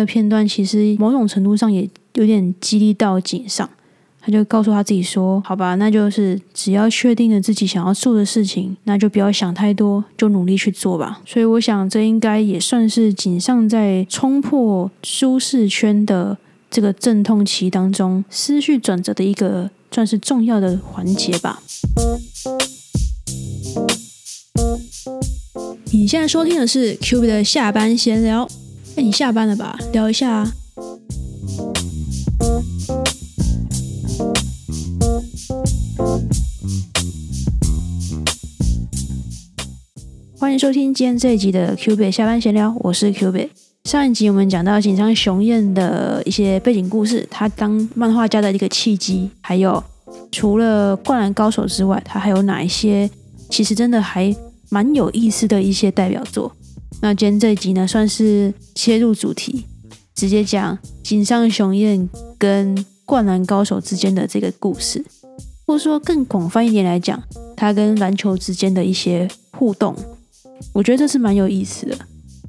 个片段其实某种程度上也有点激励到井上，他就告诉他自己说：“好吧，那就是只要确定了自己想要做的事情，那就不要想太多，就努力去做吧。”所以我想，这应该也算是井上在冲破舒适圈的这个阵痛期当中思绪转折的一个算是重要的环节吧。你现在收听的是 Q B 的下班闲聊。你下班了吧？聊一下啊。欢迎收听今天这一集的 Q B 下班闲聊，我是 Q B。上一集我们讲到紧张雄彦的一些背景故事，他当漫画家的一个契机，还有除了灌篮高手之外，他还有哪一些其实真的还。蛮有意思的一些代表作。那今天这一集呢，算是切入主题，直接讲井上雄彦跟灌篮高手之间的这个故事，或者说更广泛一点来讲，他跟篮球之间的一些互动。我觉得这是蛮有意思的，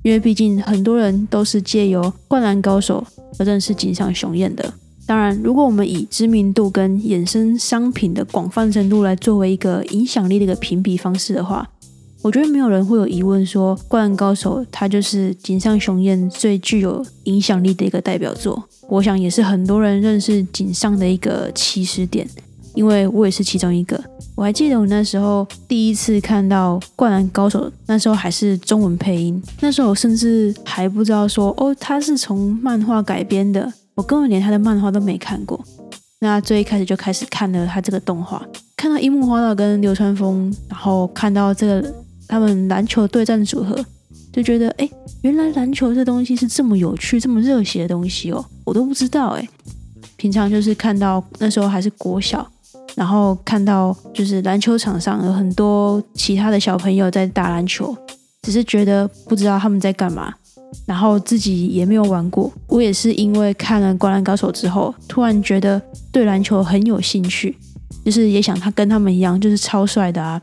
因为毕竟很多人都是借由灌篮高手而认识井上雄彦的。当然，如果我们以知名度跟衍生商品的广泛程度来作为一个影响力的一个评比方式的话，我觉得没有人会有疑问，说《灌篮高手》它就是井上雄彦最具有影响力的一个代表作。我想也是很多人认识井上的一个起始点，因为我也是其中一个。我还记得我那时候第一次看到《灌篮高手》，那时候还是中文配音，那时候我甚至还不知道说哦，它是从漫画改编的，我根本连他的漫画都没看过。那最一开始就开始看了他这个动画，看到樱木花道跟流川枫，然后看到这个。他们篮球对战的组合就觉得，哎，原来篮球这东西是这么有趣、这么热血的东西哦，我都不知道哎。平常就是看到那时候还是国小，然后看到就是篮球场上有很多其他的小朋友在打篮球，只是觉得不知道他们在干嘛，然后自己也没有玩过。我也是因为看了《灌篮高手》之后，突然觉得对篮球很有兴趣，就是也想他跟他们一样，就是超帅的啊。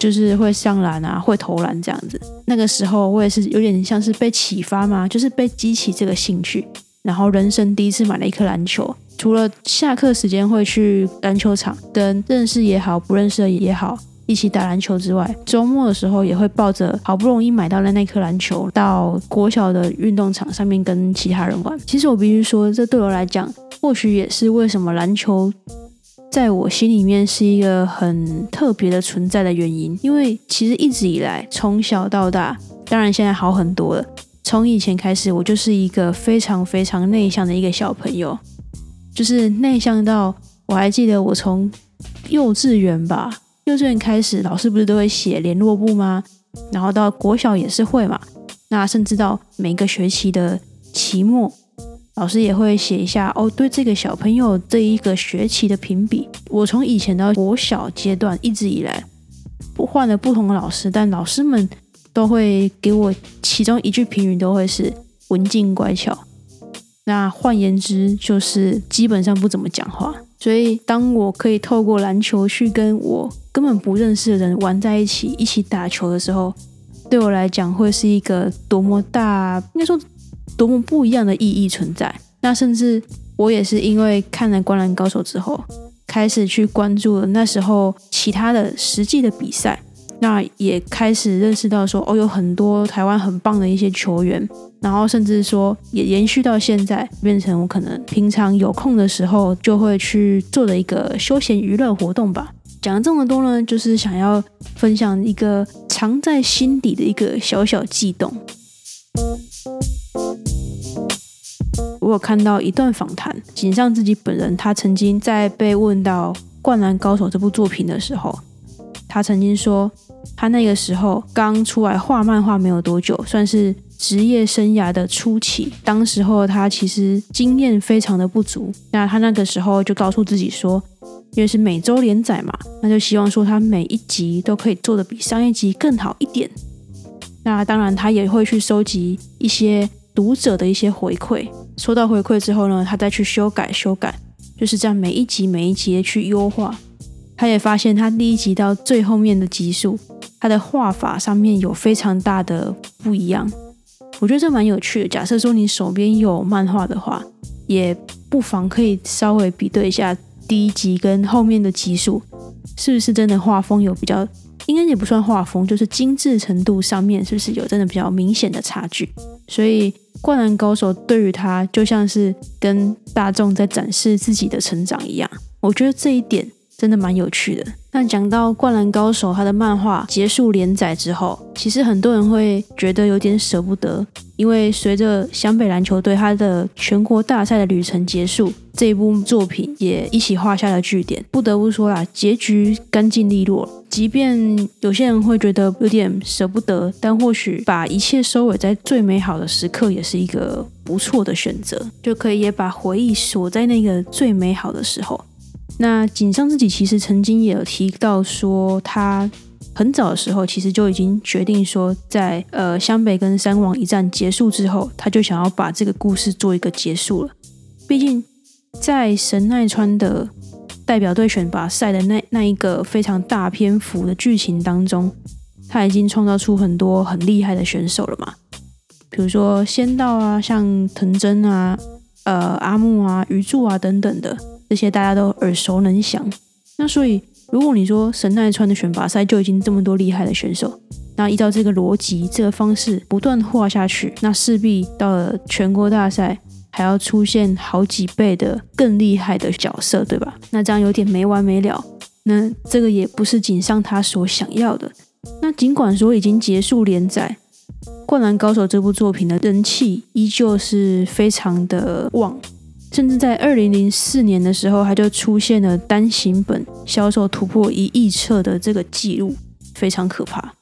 就是会上篮啊，会投篮这样子。那个时候我也是有点像是被启发嘛，就是被激起这个兴趣。然后人生第一次买了一颗篮球，除了下课时间会去篮球场跟认识也好、不认识的也好一起打篮球之外，周末的时候也会抱着好不容易买到的那颗篮球到国小的运动场上面跟其他人玩。其实我必须说，这对我来讲，或许也是为什么篮球。在我心里面是一个很特别的存在的原因，因为其实一直以来从小到大，当然现在好很多了。从以前开始，我就是一个非常非常内向的一个小朋友，就是内向到我还记得我从幼稚园吧，幼稚园开始，老师不是都会写联络簿吗？然后到国小也是会嘛，那甚至到每个学期的期末。老师也会写一下哦，对这个小朋友这一个学期的评比。我从以前到国小阶段一直以来，不换了不同的老师，但老师们都会给我其中一句评语，都会是文静乖巧。那换言之，就是基本上不怎么讲话。所以，当我可以透过篮球去跟我根本不认识的人玩在一起，一起打球的时候，对我来讲会是一个多么大，应该说。多么不一样的意义存在。那甚至我也是因为看了《灌篮高手》之后，开始去关注了那时候其他的实际的比赛。那也开始认识到说，哦，有很多台湾很棒的一些球员。然后甚至说，也延续到现在，变成我可能平常有空的时候就会去做的一个休闲娱乐活动吧。讲了这么多呢，就是想要分享一个藏在心底的一个小小悸动。我有看到一段访谈，井上自己本人，他曾经在被问到《灌篮高手》这部作品的时候，他曾经说，他那个时候刚出来画漫画没有多久，算是职业生涯的初期。当时候他其实经验非常的不足，那他那个时候就告诉自己说，因为是每周连载嘛，那就希望说他每一集都可以做的比上一集更好一点。那当然，他也会去收集一些读者的一些回馈。收到回馈之后呢，他再去修改修改，就是这样每一集每一集去优化。他也发现他第一集到最后面的集数，他的画法上面有非常大的不一样。我觉得这蛮有趣的。假设说你手边有漫画的话，也不妨可以稍微比对一下第一集跟后面的集数，是不是真的画风有比较，应该也不算画风，就是精致程度上面是不是有真的比较明显的差距？所以《灌篮高手》对于他就像是跟大众在展示自己的成长一样，我觉得这一点真的蛮有趣的。那讲到《灌篮高手》，他的漫画结束连载之后，其实很多人会觉得有点舍不得，因为随着湘北篮球队他的全国大赛的旅程结束，这一部作品也一起画下了句点。不得不说啦，结局干净利落。即便有些人会觉得有点舍不得，但或许把一切收尾在最美好的时刻，也是一个不错的选择，就可以也把回忆锁在那个最美好的时候。那井上自己其实曾经也有提到说，他很早的时候其实就已经决定说，在呃湘北跟三王一战结束之后，他就想要把这个故事做一个结束了。毕竟在神奈川的代表队选拔赛的那那一个非常大篇幅的剧情当中，他已经创造出很多很厉害的选手了嘛，比如说仙道啊，像藤真啊，呃阿木啊，鱼柱啊等等的。这些大家都耳熟能详。那所以，如果你说神奈川的选拔赛就已经这么多厉害的选手，那依照这个逻辑、这个方式不断画下去，那势必到了全国大赛还要出现好几倍的更厉害的角色，对吧？那这样有点没完没了。那这个也不是井上他所想要的。那尽管说已经结束连载，《灌篮高手》这部作品的人气依旧是非常的旺。甚至在二零零四年的时候，他就出现了单行本销售突破一亿册的这个记录，非常可怕。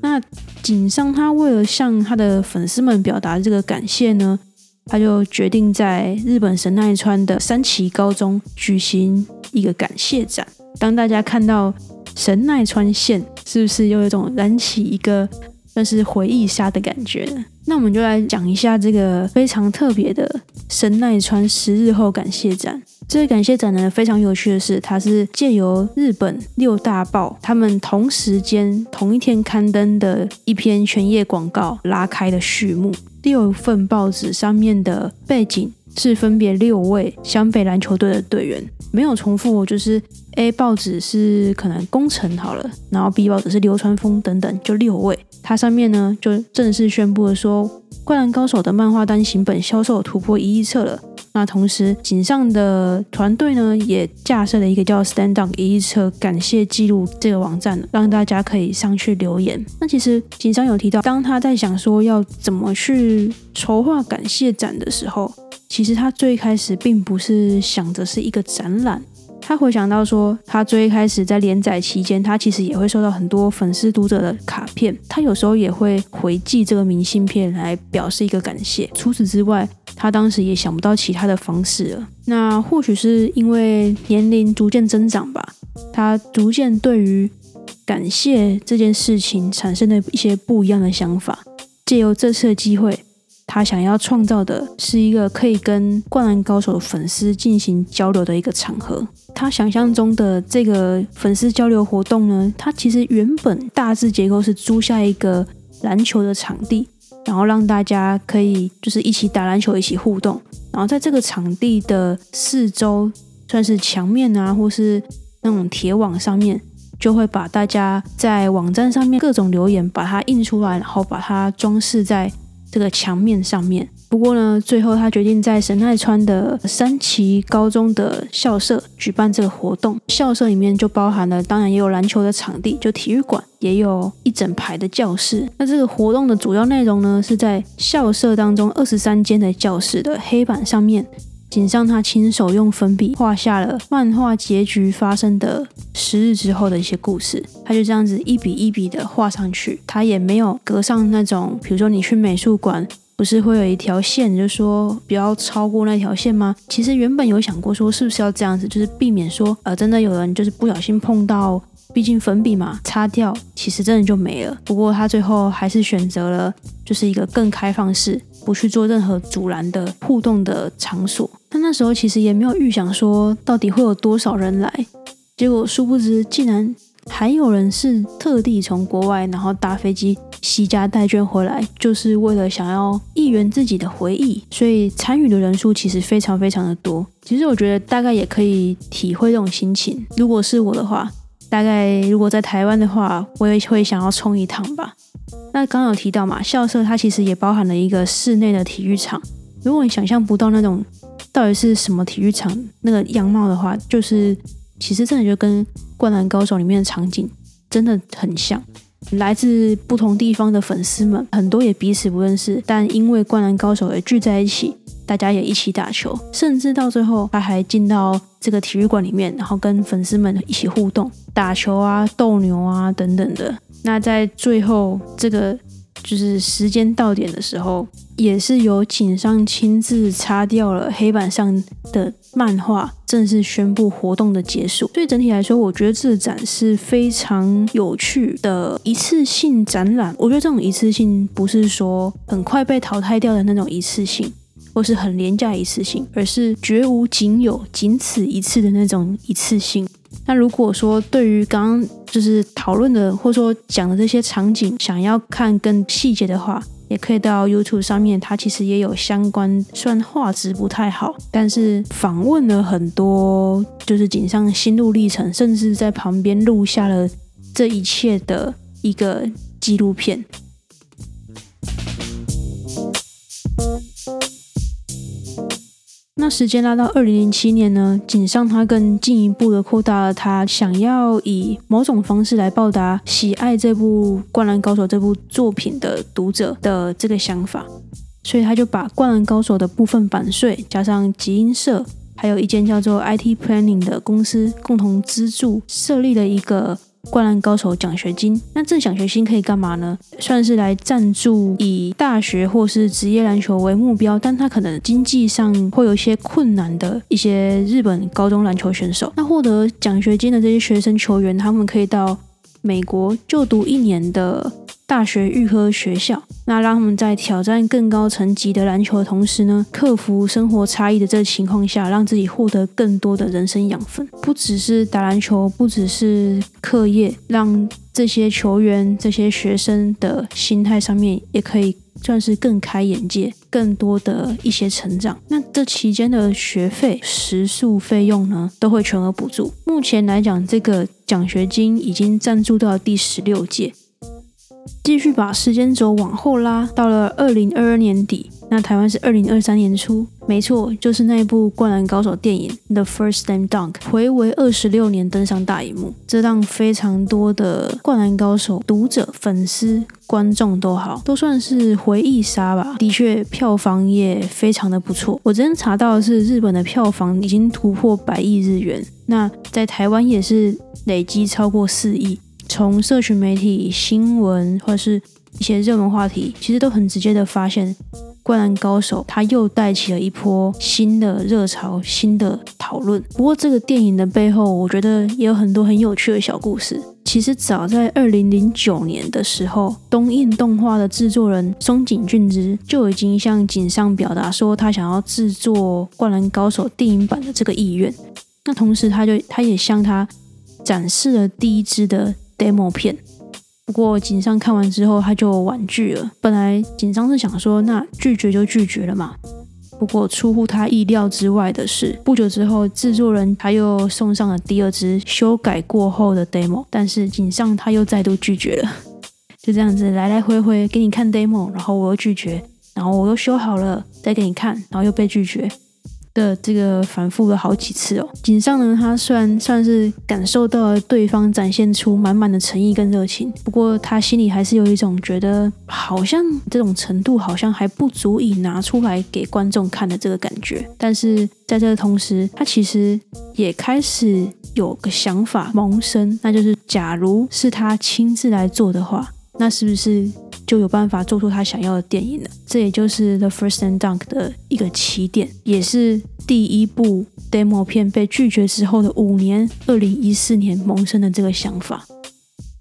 那井上他为了向他的粉丝们表达这个感谢呢，他就决定在日本神奈川的三崎高中举行一个感谢展。当大家看到神奈川县，是不是又有一种燃起一个？算是回忆杀的感觉那我们就来讲一下这个非常特别的神奈川十日后感谢展。这个感谢展呢，非常有趣的是，它是借由日本六大报他们同时间同一天刊登的一篇全页广告拉开的序幕。六份报纸上面的背景是分别六位湘北篮球队的队员，没有重复，就是 A 报纸是可能工程好了，然后 B 报纸是流川枫等等，就六位。它上面呢就正式宣布了说，《灌篮高手》的漫画单行本销售突破一亿册了。那同时，井上的团队呢也架设了一个叫 “Stand Up 一亿册感谢记录”这个网站，让大家可以上去留言。那其实井上有提到，当他在想说要怎么去筹划感谢展的时候，其实他最开始并不是想着是一个展览。他回想到说，他最开始在连载期间，他其实也会收到很多粉丝读者的卡片，他有时候也会回寄这个明信片来表示一个感谢。除此之外，他当时也想不到其他的方式了。那或许是因为年龄逐渐增长吧，他逐渐对于感谢这件事情产生了一些不一样的想法。借由这次的机会。他想要创造的是一个可以跟灌篮高手粉丝进行交流的一个场合。他想象中的这个粉丝交流活动呢，他其实原本大致结构是租下一个篮球的场地，然后让大家可以就是一起打篮球，一起互动。然后在这个场地的四周，算是墙面啊，或是那种铁网上面，就会把大家在网站上面各种留言把它印出来，然后把它装饰在。这个墙面上面，不过呢，最后他决定在神奈川的三崎高中的校舍举办这个活动。校舍里面就包含了，当然也有篮球的场地，就体育馆，也有一整排的教室。那这个活动的主要内容呢，是在校舍当中二十三间的教室的黑板上面。仅上他亲手用粉笔画下了漫画结局发生的十日之后的一些故事，他就这样子一笔一笔的画上去，他也没有隔上那种，比如说你去美术馆，不是会有一条线，就说不要超过那条线吗？其实原本有想过说是不是要这样子，就是避免说呃真的有人就是不小心碰到。毕竟粉笔嘛，擦掉其实真的就没了。不过他最后还是选择了就是一个更开放式，不去做任何阻拦的互动的场所。他那时候其实也没有预想说到底会有多少人来，结果殊不知竟然还有人是特地从国外，然后搭飞机携家带眷回来，就是为了想要一圆自己的回忆。所以参与的人数其实非常非常的多。其实我觉得大概也可以体会这种心情。如果是我的话，大概如果在台湾的话，我也会想要冲一趟吧。那刚有提到嘛，校舍它其实也包含了一个室内的体育场。如果你想象不到那种到底是什么体育场那个样貌的话，就是其实真的就跟《灌篮高手》里面的场景真的很像。来自不同地方的粉丝们很多也彼此不认识，但因为《灌篮高手》而聚在一起，大家也一起打球，甚至到最后他还进到这个体育馆里面，然后跟粉丝们一起互动、打球啊、斗牛啊等等的。那在最后这个就是时间到点的时候，也是由井上亲自擦掉了黑板上的漫画，正式宣布活动的结束。所以整体来说，我觉得这个展是非常有趣的一次性展览。我觉得这种一次性不是说很快被淘汰掉的那种一次性，或是很廉价一次性，而是绝无仅有、仅此一次的那种一次性。那如果说对于刚刚就是讨论的或者说讲的这些场景，想要看更细节的话，也可以到 YouTube 上面，它其实也有相关，虽然画质不太好，但是访问了很多就是井上心路历程，甚至在旁边录下了这一切的一个纪录片。那时间拉到二零零七年呢，井上他更进一步的扩大了他想要以某种方式来报答喜爱这部《灌篮高手》这部作品的读者的这个想法，所以他就把《灌篮高手》的部分版税加上集英社，还有一间叫做 IT Planning 的公司共同资助，设立了一个。灌篮高手奖学金，那这奖学金可以干嘛呢？算是来赞助以大学或是职业篮球为目标，但他可能经济上会有一些困难的一些日本高中篮球选手。那获得奖学金的这些学生球员，他们可以到美国就读一年的。大学预科学校，那让他们在挑战更高层级的篮球的同时呢，克服生活差异的这个情况下，让自己获得更多的人生养分。不只是打篮球，不只是课业，让这些球员、这些学生的心态上面也可以算是更开眼界，更多的一些成长。那这期间的学费、食宿费用呢，都会全额补助。目前来讲，这个奖学金已经赞助到第十六届。继续把时间轴往后拉，到了二零二二年底，那台湾是二零二三年初，没错，就是那一部《灌篮高手》电影《The First Slam Dunk》，回违二十六年登上大荧幕，这让非常多的《灌篮高手》读者、粉丝、观众都好，都算是回忆杀吧。的确，票房也非常的不错。我今天查到的是，日本的票房已经突破百亿日元，那在台湾也是累积超过四亿。从社群媒体、新闻或者是一些热门话题，其实都很直接的发现，《灌篮高手》他又带起了一波新的热潮、新的讨论。不过，这个电影的背后，我觉得也有很多很有趣的小故事。其实，早在二零零九年的时候，东映动画的制作人松井俊之就已经向井上表达说，他想要制作《灌篮高手》电影版的这个意愿。那同时，他就他也向他展示了第一支的。Demo 片，不过井上看完之后他就婉拒了。本来井上是想说，那拒绝就拒绝了嘛。不过出乎他意料之外的是，不久之后制作人他又送上了第二支修改过后的 demo，但是井上他又再度拒绝了。就这样子来来回回给你看 demo，然后我又拒绝，然后我又修好了再给你看，然后又被拒绝。的这个反复了好几次哦。井上呢，他虽然算是感受到了对方展现出满满的诚意跟热情，不过他心里还是有一种觉得好像这种程度好像还不足以拿出来给观众看的这个感觉。但是在这个同时，他其实也开始有个想法萌生，那就是假如是他亲自来做的话，那是不是？就有办法做出他想要的电影了。这也就是《The First and Dunk》的一个起点，也是第一部 demo 片被拒绝之后的五年，二零一四年萌生的这个想法。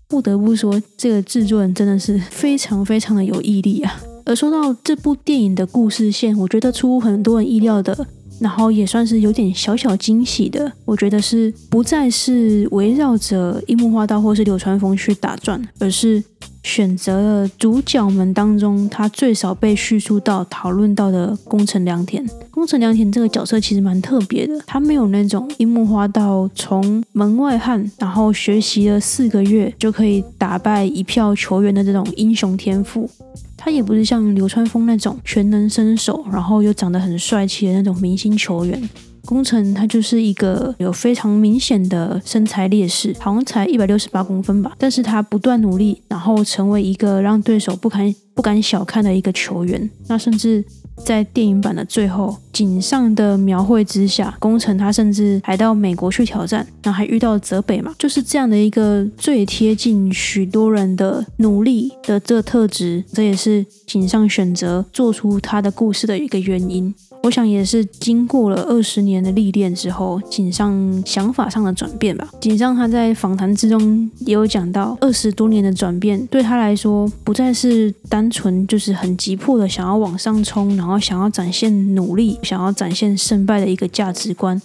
不得不说，这个制作人真的是非常非常的有毅力啊！而说到这部电影的故事线，我觉得出乎很多人意料的。然后也算是有点小小惊喜的，我觉得是不再是围绕着樱木花道或是流川枫去打转，而是选择了主角们当中他最少被叙述到、讨论到的宫城良田。宫城良田这个角色其实蛮特别的，他没有那种樱木花道从门外汉，然后学习了四个月就可以打败一票球员的这种英雄天赋。他也不是像流川枫那种全能身手，然后又长得很帅气的那种明星球员。宫城他就是一个有非常明显的身材劣势，好像才一百六十八公分吧。但是他不断努力，然后成为一个让对手不敢不敢小看的一个球员。那甚至。在电影版的最后，井上的描绘之下，宫城他甚至还到美国去挑战，然后还遇到泽北嘛，就是这样的一个最贴近许多人的努力的这特质，这也是井上选择做出他的故事的一个原因。我想也是经过了二十年的历练之后，井上想法上的转变吧。井上他在访谈之中也有讲到，二十多年的转变对他来说，不再是单纯就是很急迫的想要往上冲，然后想要展现努力、想要展现胜败的一个价值观，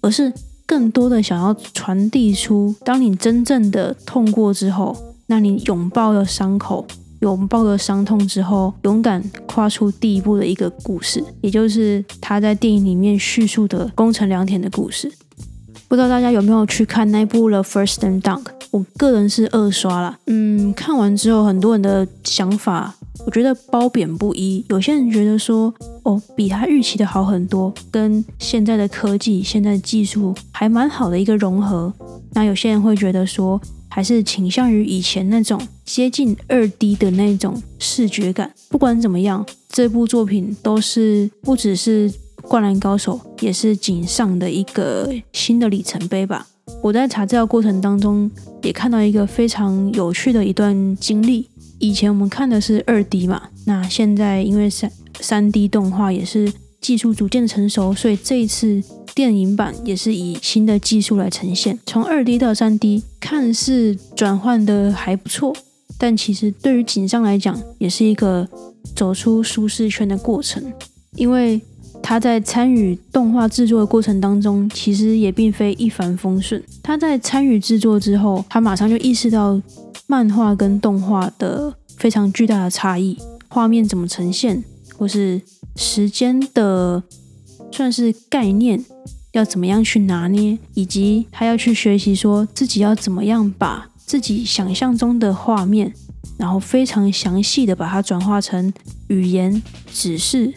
而是更多的想要传递出，当你真正的痛过之后，那你拥抱了伤口。拥抱了伤痛之后，勇敢跨出第一步的一个故事，也就是他在电影里面叙述的宫城良田的故事。不知道大家有没有去看那部《The First and Dunk》？我个人是二刷了。嗯，看完之后，很多人的想法，我觉得褒贬不一。有些人觉得说，哦，比他预期的好很多，跟现在的科技、现在的技术还蛮好的一个融合。那有些人会觉得说。还是倾向于以前那种接近二 D 的那种视觉感。不管怎么样，这部作品都是不只是《灌篮高手》，也是井上的一个新的里程碑吧。我在查资料过程当中，也看到一个非常有趣的一段经历。以前我们看的是二 D 嘛，那现在因为三三 D 动画也是技术逐渐成熟，所以这一次。电影版也是以新的技术来呈现，从二 D 到三 D，看似转换的还不错，但其实对于井上来讲，也是一个走出舒适圈的过程。因为他在参与动画制作的过程当中，其实也并非一帆风顺。他在参与制作之后，他马上就意识到漫画跟动画的非常巨大的差异，画面怎么呈现，或是时间的算是概念。要怎么样去拿捏，以及他要去学习，说自己要怎么样把自己想象中的画面，然后非常详细的把它转化成语言指示，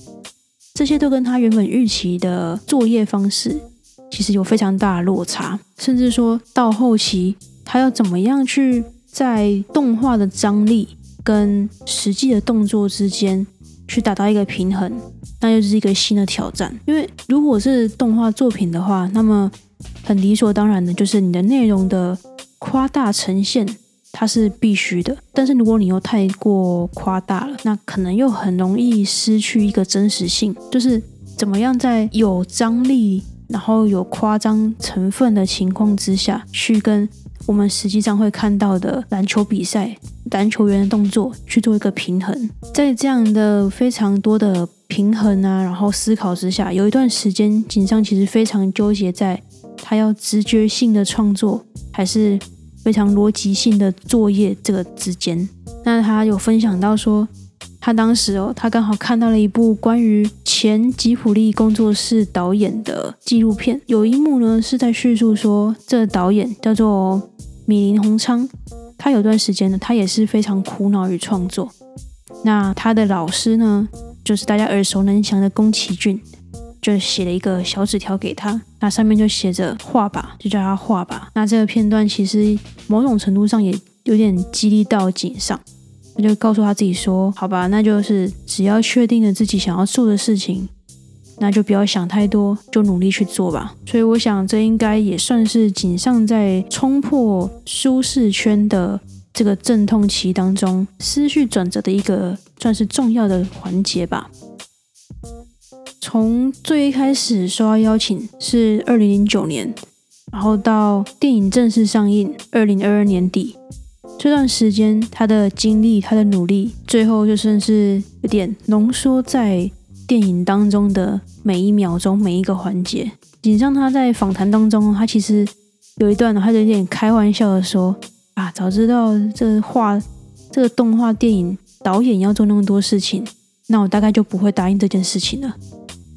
这些都跟他原本预期的作业方式其实有非常大的落差，甚至说到后期，他要怎么样去在动画的张力跟实际的动作之间。去达到一个平衡，那又是一个新的挑战。因为如果是动画作品的话，那么很理所当然的就是你的内容的夸大呈现，它是必须的。但是如果你又太过夸大了，那可能又很容易失去一个真实性。就是怎么样在有张力，然后有夸张成分的情况之下去跟。我们实际上会看到的篮球比赛，篮球员的动作去做一个平衡，在这样的非常多的平衡啊，然后思考之下，有一段时间井上其实非常纠结，在他要直觉性的创作，还是非常逻辑性的作业这个之间。那他有分享到说，他当时哦，他刚好看到了一部关于前吉普力工作室导演的纪录片，有一幕呢是在叙述说，这导演叫做。米林宏昌，他有段时间呢，他也是非常苦恼于创作。那他的老师呢，就是大家耳熟能详的宫崎骏，就写了一个小纸条给他，那上面就写着画吧，就叫他画吧。那这个片段其实某种程度上也有点激励到井上，他就告诉他自己说：“好吧，那就是只要确定了自己想要做的事情。”那就不要想太多，就努力去做吧。所以我想，这应该也算是井上在冲破舒适圈的这个阵痛期当中思绪转折的一个算是重要的环节吧。从最一开始收到邀请是二零零九年，然后到电影正式上映二零二二年底，这段时间他的经历、他的努力，最后就算是有点浓缩在电影当中的每一秒钟、每一个环节。紧张他在访谈当中，他其实有一段，他有点开玩笑的说：“啊，早知道这画这个动画电影导演要做那么多事情，那我大概就不会答应这件事情了。”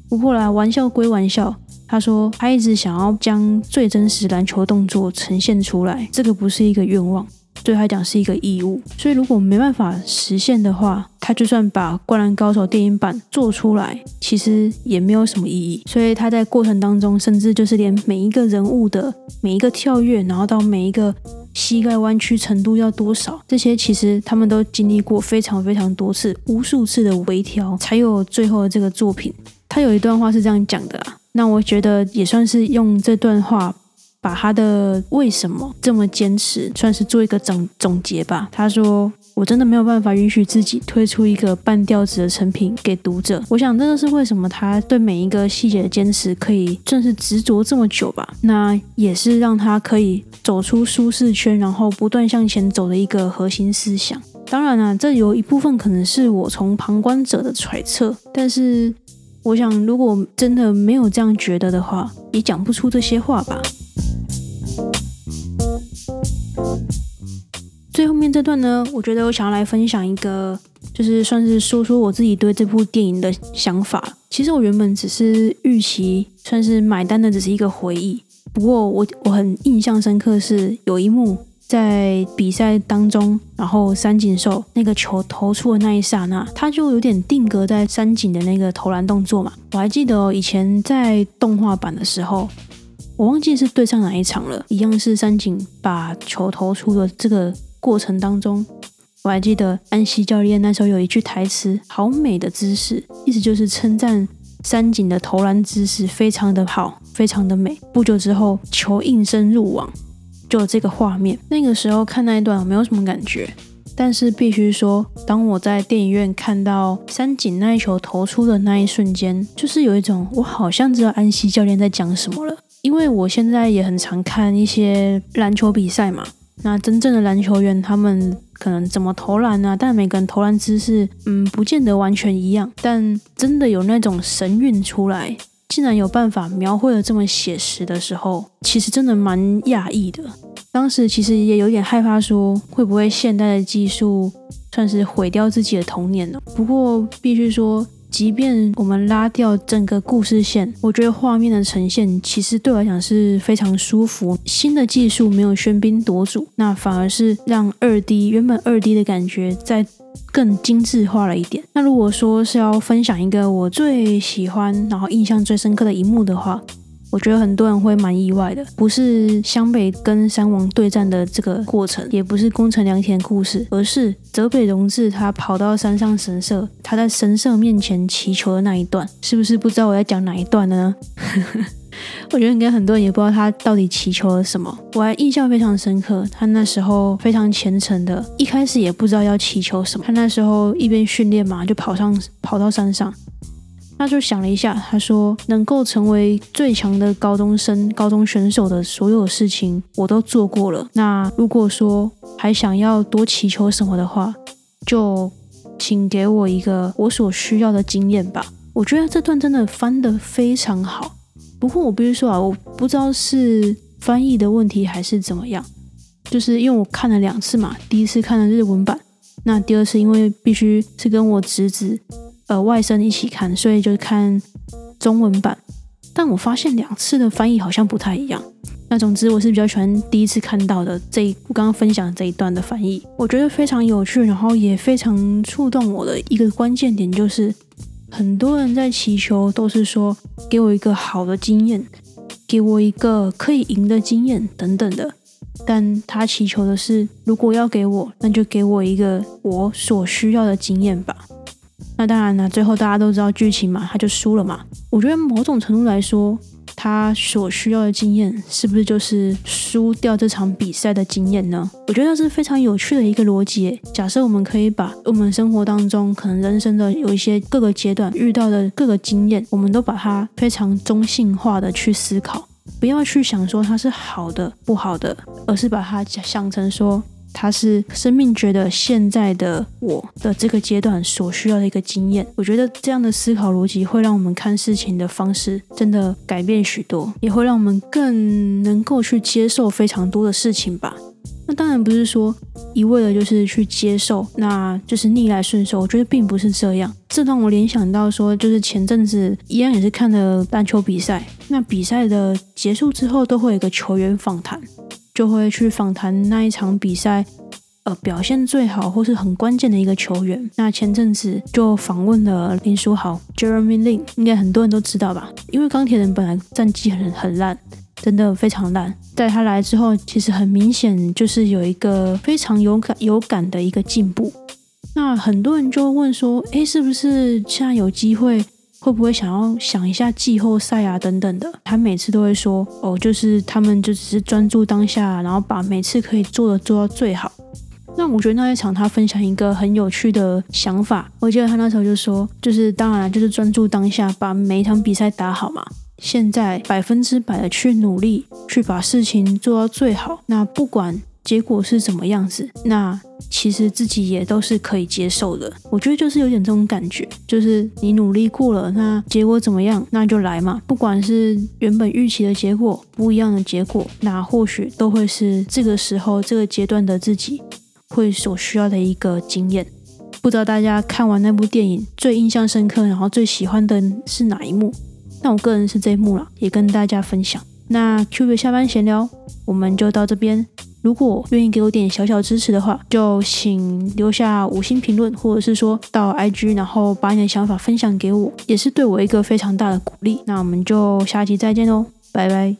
不过啦，玩笑归玩笑，他说他一直想要将最真实篮球动作呈现出来，这个不是一个愿望。对他讲是一个义务，所以如果没办法实现的话，他就算把《灌篮高手》电影版做出来，其实也没有什么意义。所以他在过程当中，甚至就是连每一个人物的每一个跳跃，然后到每一个膝盖弯曲程度要多少，这些其实他们都经历过非常非常多次、无数次的微调，才有最后的这个作品。他有一段话是这样讲的啦，那我觉得也算是用这段话。把他的为什么这么坚持，算是做一个总总结吧。他说：“我真的没有办法允许自己推出一个半吊子的成品给读者。我想这个是为什么他对每一个细节的坚持可以算是执着这么久吧。那也是让他可以走出舒适圈，然后不断向前走的一个核心思想。当然啊，这有一部分可能是我从旁观者的揣测，但是我想如果真的没有这样觉得的话，也讲不出这些话吧。”这段呢，我觉得我想要来分享一个，就是算是说说我自己对这部电影的想法。其实我原本只是预期，算是买单的，只是一个回忆。不过我我很印象深刻是有一幕在比赛当中，然后三井寿那个球投出的那一刹那，他就有点定格在三井的那个投篮动作嘛。我还记得以前在动画版的时候。我忘记是对上哪一场了，一样是三井把球投出的这个过程当中，我还记得安西教练那时候有一句台词：“好美的姿势”，意思就是称赞三井的投篮姿势非常的好，非常的美。不久之后，球应声入网，就有这个画面。那个时候看那一段我没有什么感觉，但是必须说，当我在电影院看到三井那一球投出的那一瞬间，就是有一种我好像知道安西教练在讲什么了。因为我现在也很常看一些篮球比赛嘛，那真正的篮球员他们可能怎么投篮啊？但每个人投篮姿势，嗯，不见得完全一样。但真的有那种神韵出来，竟然有办法描绘的这么写实的时候，其实真的蛮讶异的。当时其实也有点害怕，说会不会现代的技术算是毁掉自己的童年了？不过必须说。即便我们拉掉整个故事线，我觉得画面的呈现其实对我来讲是非常舒服。新的技术没有喧宾夺主，那反而是让二 D 原本二 D 的感觉再更精致化了一点。那如果说是要分享一个我最喜欢，然后印象最深刻的一幕的话。我觉得很多人会蛮意外的，不是湘北跟山王对战的这个过程，也不是宫城良田故事，而是泽北荣治他跑到山上神社，他在神社面前祈求的那一段，是不是不知道我在讲哪一段呢？我觉得应该很多人也不知道他到底祈求了什么。我还印象非常深刻，他那时候非常虔诚的，一开始也不知道要祈求什么，他那时候一边训练嘛，就跑上跑到山上。他就想了一下，他说：“能够成为最强的高中生、高中选手的所有事情，我都做过了。那如果说还想要多祈求什么的话，就请给我一个我所需要的经验吧。”我觉得这段真的翻得非常好。不过我必须说啊，我不知道是翻译的问题还是怎么样，就是因为我看了两次嘛，第一次看了日文版，那第二次因为必须是跟我侄子。呃，外甥一起看，所以就看中文版。但我发现两次的翻译好像不太一样。那总之，我是比较喜欢第一次看到的这一我刚刚分享这一段的翻译，我觉得非常有趣，然后也非常触动我的一个关键点就是，很多人在祈求都是说给我一个好的经验，给我一个可以赢的经验等等的。但他祈求的是，如果要给我，那就给我一个我所需要的经验吧。那当然了，最后大家都知道剧情嘛，他就输了嘛。我觉得某种程度来说，他所需要的经验是不是就是输掉这场比赛的经验呢？我觉得是非常有趣的一个逻辑。假设我们可以把我们生活当中可能人生的有一些各个阶段遇到的各个经验，我们都把它非常中性化的去思考，不要去想说它是好的不好的，而是把它想成说它是生命觉得现在的我的这个阶段所需要的一个经验。我觉得这样的思考逻辑会让我们看事情的方式真的改变许多，也会让我们更能够去接受非常多的事情吧。那当然不是说一味的就是去接受，那就是逆来顺受。我觉得并不是这样。这让我联想到说，就是前阵子一样也是看了篮球比赛，那比赛的结束之后都会有一个球员访谈，就会去访谈那一场比赛，呃，表现最好或是很关键的一个球员。那前阵子就访问了林书豪 （Jeremy Lin），应该很多人都知道吧？因为钢铁人本来战绩很很烂。真的非常烂，在他来之后，其实很明显就是有一个非常有感有感的一个进步。那很多人就问说：“诶，是不是现在有机会，会不会想要想一下季后赛啊等等的？”他每次都会说：“哦，就是他们就只是专注当下，然后把每次可以做的做到最好。”那我觉得那一场他分享一个很有趣的想法，我记得他那时候就说：“就是当然就是专注当下，把每一场比赛打好嘛。”现在百分之百的去努力，去把事情做到最好。那不管结果是怎么样子，那其实自己也都是可以接受的。我觉得就是有点这种感觉，就是你努力过了，那结果怎么样，那就来嘛。不管是原本预期的结果，不一样的结果，那或许都会是这个时候这个阶段的自己会所需要的一个经验。不知道大家看完那部电影最印象深刻，然后最喜欢的是哪一幕？那我个人是这一幕了，也跟大家分享。那 Q 的下班闲聊，我们就到这边。如果愿意给我点小小支持的话就请留下五星评论或者是说到 ig 然后把你的想法分享给我也是对我一个非常大的鼓励。那我们就下期再见喽拜拜。